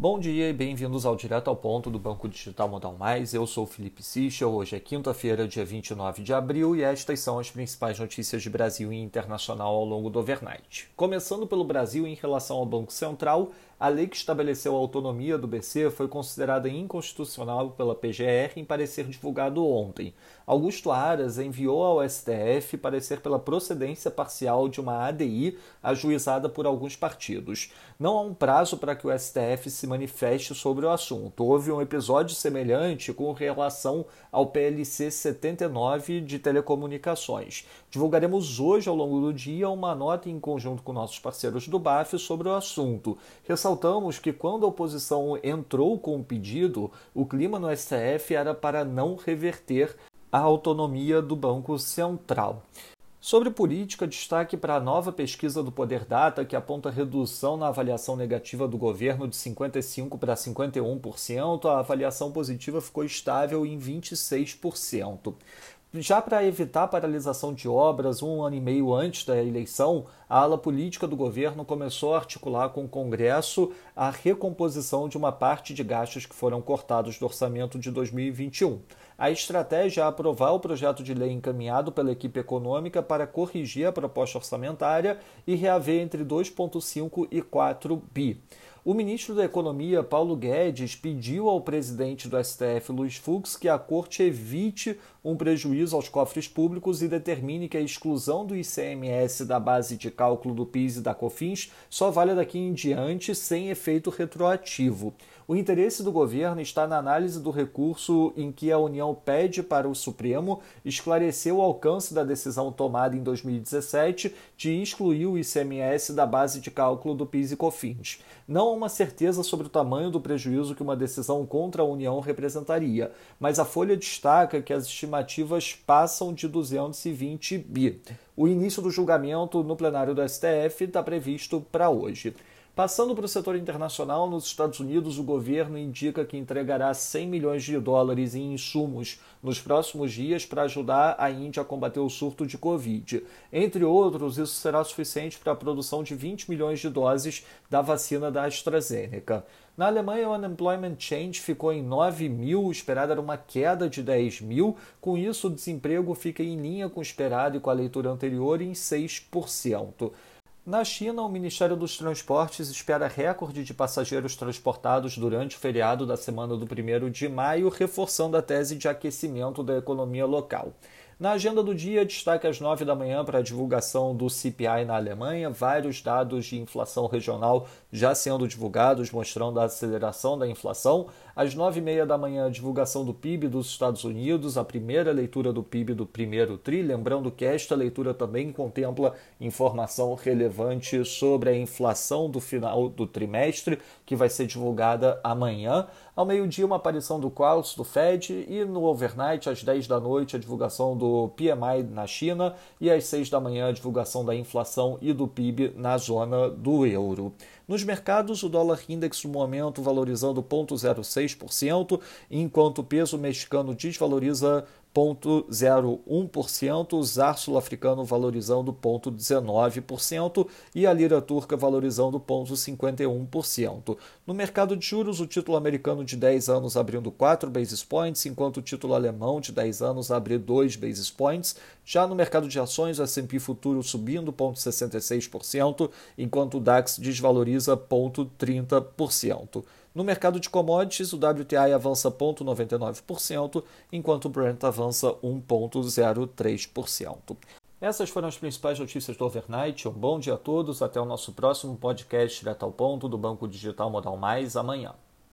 Bom dia e bem-vindos ao Direto ao Ponto do Banco Digital Modal Mais. Eu sou Felipe Sichel. Hoje é quinta-feira, dia 29 de abril, e estas são as principais notícias de Brasil e internacional ao longo do overnight. Começando pelo Brasil, em relação ao Banco Central, a lei que estabeleceu a autonomia do BC foi considerada inconstitucional pela PGR em parecer divulgado ontem. Augusto Aras enviou ao STF parecer pela procedência parcial de uma ADI ajuizada por alguns partidos. Não há um prazo para que o STF se manifeste sobre o assunto. Houve um episódio semelhante com relação ao PLC 79 de telecomunicações. Divulgaremos hoje, ao longo do dia, uma nota em conjunto com nossos parceiros do BAF sobre o assunto ressaltamos que quando a oposição entrou com o pedido, o clima no STF era para não reverter a autonomia do Banco Central. Sobre política, destaque para a nova pesquisa do Poder Data, que aponta redução na avaliação negativa do governo de 55% para 51%. A avaliação positiva ficou estável em 26%. Já para evitar paralisação de obras, um ano e meio antes da eleição, a ala política do governo começou a articular com o Congresso a recomposição de uma parte de gastos que foram cortados do orçamento de 2021. A estratégia é aprovar o projeto de lei encaminhado pela equipe econômica para corrigir a proposta orçamentária e reaver entre 2,5 e 4 bi. O ministro da Economia, Paulo Guedes, pediu ao presidente do STF, Luiz Fux, que a corte evite um prejuízo aos cofres públicos e determine que a exclusão do ICMS da base de cálculo do PIS e da COFINS só valha daqui em diante sem efeito retroativo. O interesse do governo está na análise do recurso em que a União pede para o Supremo esclarecer o alcance da decisão tomada em 2017 de excluir o ICMS da base de cálculo do PIS e COFINS. Não há uma certeza sobre o tamanho do prejuízo que uma decisão contra a União representaria, mas a Folha destaca que as estimativas passam de 220 bi. O início do julgamento no plenário do STF está previsto para hoje. Passando para o setor internacional, nos Estados Unidos, o governo indica que entregará 100 milhões de dólares em insumos nos próximos dias para ajudar a Índia a combater o surto de Covid. Entre outros, isso será suficiente para a produção de 20 milhões de doses da vacina da AstraZeneca. Na Alemanha, o unemployment change ficou em 9 mil, esperada era uma queda de 10 mil. Com isso, o desemprego fica em linha com o esperado e com a leitura anterior em 6%. Na China, o Ministério dos Transportes espera recorde de passageiros transportados durante o feriado da semana do 1 de maio, reforçando a tese de aquecimento da economia local. Na agenda do dia, destaque às 9 da manhã para a divulgação do CPI na Alemanha, vários dados de inflação regional já sendo divulgados, mostrando a aceleração da inflação. Às 9 e meia da manhã, a divulgação do PIB dos Estados Unidos, a primeira leitura do PIB do primeiro TRI. Lembrando que esta leitura também contempla informação relevante sobre a inflação do final do trimestre, que vai ser divulgada amanhã. Ao meio-dia, uma aparição do Quals do Fed e no overnight, às 10 da noite, a divulgação do PMI na China e às 6 da manhã, a divulgação da inflação e do PIB na zona do euro. Nos mercados, o dólar index no momento valorizando 0,06%, enquanto o peso mexicano desvaloriza 0,01%, o ZAR sul-africano valorizando 0,19% e a lira turca valorizando 0,51%. No mercado de juros, o título americano de 10 anos abrindo 4 basis points, enquanto o título alemão de 10 anos abre 2 basis points. Já no mercado de ações, o S&P futuro subindo 0,66%, enquanto o DAX desvaloriza 0,30%. No mercado de commodities, o WTI avança 0,99%, enquanto o Brent avança 1,03%. Essas foram as principais notícias do overnight. Um bom dia a todos. Até o nosso próximo podcast direto ao ponto do Banco Digital Modal Mais amanhã.